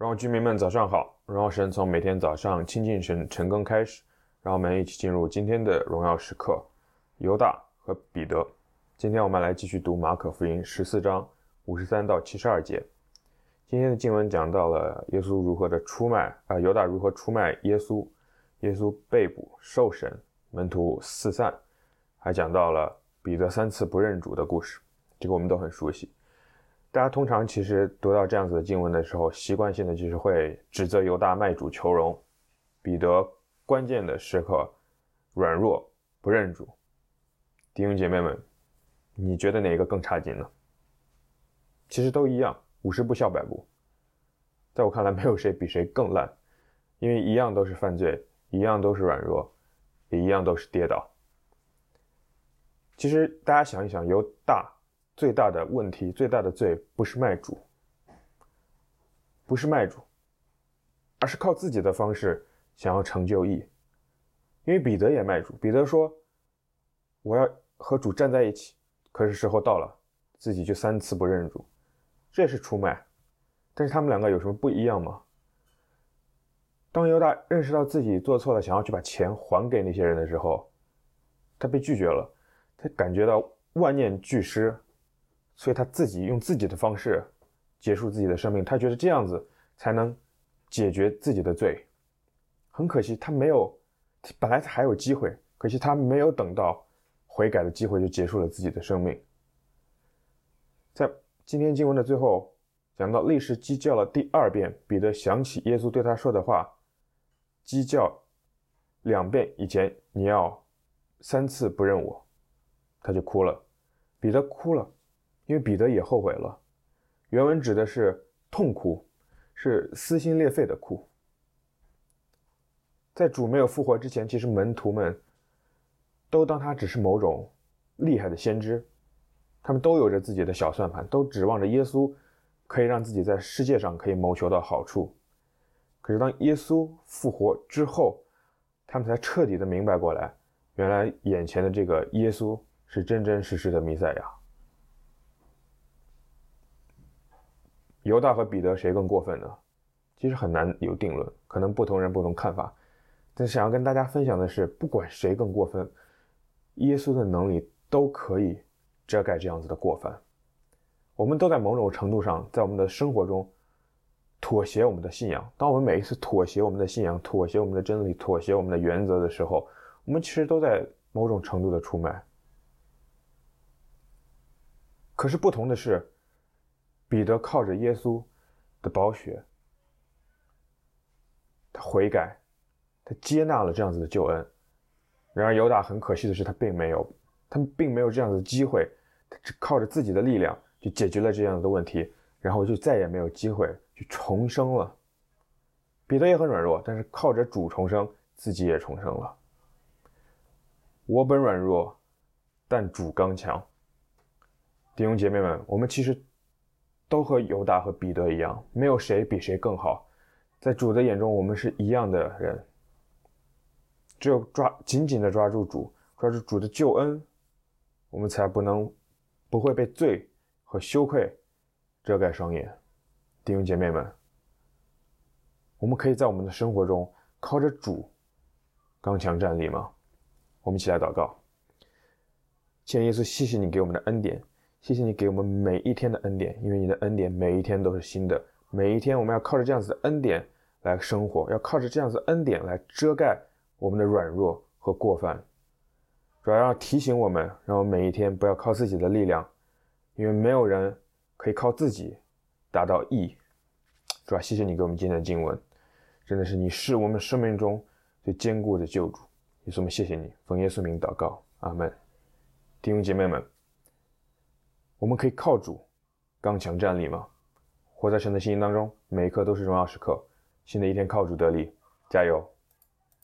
荣耀居民们，早上好！荣耀神从每天早上亲近神晨更开始，让我们一起进入今天的荣耀时刻。犹大和彼得，今天我们来继续读马可福音十四章五十三到七十二节。今天的经文讲到了耶稣如何的出卖啊、犹大如何出卖耶稣，耶稣被捕受审，门徒四散，还讲到了彼得三次不认主的故事，这个我们都很熟悉。大家通常其实读到这样子的经文的时候，习惯性的就是会指责犹大卖主求荣，彼得关键的时刻软弱不认主。弟兄姐妹们，你觉得哪个更差劲呢？其实都一样，五十步笑百步。在我看来，没有谁比谁更烂，因为一样都是犯罪，一样都是软弱，也一样都是跌倒。其实大家想一想，犹大。最大的问题，最大的罪，不是卖主，不是卖主，而是靠自己的方式想要成就义。因为彼得也卖主，彼得说：“我要和主站在一起。”可是时候到了，自己就三次不认主，这是出卖。但是他们两个有什么不一样吗？当犹大认识到自己做错了，想要去把钱还给那些人的时候，他被拒绝了，他感觉到万念俱失。所以他自己用自己的方式结束自己的生命，他觉得这样子才能解决自己的罪。很可惜，他没有，本来他还有机会，可惜他没有等到悔改的机会就结束了自己的生命。在今天经文的最后，讲到立时鸡叫了第二遍，彼得想起耶稣对他说的话：“鸡叫两遍以前，你要三次不认我。”他就哭了，彼得哭了。因为彼得也后悔了，原文指的是痛哭，是撕心裂肺的哭。在主没有复活之前，其实门徒们都当他只是某种厉害的先知，他们都有着自己的小算盘，都指望着耶稣可以让自己在世界上可以谋求到好处。可是当耶稣复活之后，他们才彻底的明白过来，原来眼前的这个耶稣是真真实实的弥赛亚。犹大和彼得谁更过分呢？其实很难有定论，可能不同人不同看法。但是想要跟大家分享的是，不管谁更过分，耶稣的能力都可以遮盖这样子的过犯。我们都在某种程度上，在我们的生活中妥协我们的信仰。当我们每一次妥协我们的信仰、妥协我们的真理、妥协我们的原则的时候，我们其实都在某种程度的出卖。可是不同的是。彼得靠着耶稣的宝血，他悔改，他接纳了这样子的救恩。然而犹大很可惜的是，他并没有，他们并没有这样子的机会，他只靠着自己的力量就解决了这样的问题，然后就再也没有机会去重生了。彼得也很软弱，但是靠着主重生，自己也重生了。我本软弱，但主刚强。弟兄姐妹们，我们其实。都和犹大和彼得一样，没有谁比谁更好。在主的眼中，我们是一样的人。只有抓紧紧的抓住主，抓住主的救恩，我们才不能不会被罪和羞愧遮盖双眼。弟兄姐妹们，我们可以在我们的生活中靠着主刚强站立吗？我们一起来祷告。亲耶稣，谢谢你给我们的恩典。谢谢你给我们每一天的恩典，因为你的恩典每一天都是新的。每一天我们要靠着这样子的恩典来生活，要靠着这样子的恩典来遮盖我们的软弱和过犯。主要要提醒我们，让我们每一天不要靠自己的力量，因为没有人可以靠自己达到义。主要谢谢你给我们今天的经文，真的是你是我们生命中最坚固的救主。也是我们谢谢你，奉耶稣名祷告，阿门。弟兄姐妹们。我们可以靠主刚强站立吗？活在神的信心当中，每一刻都是荣耀时刻。新的一天靠主得力，加油！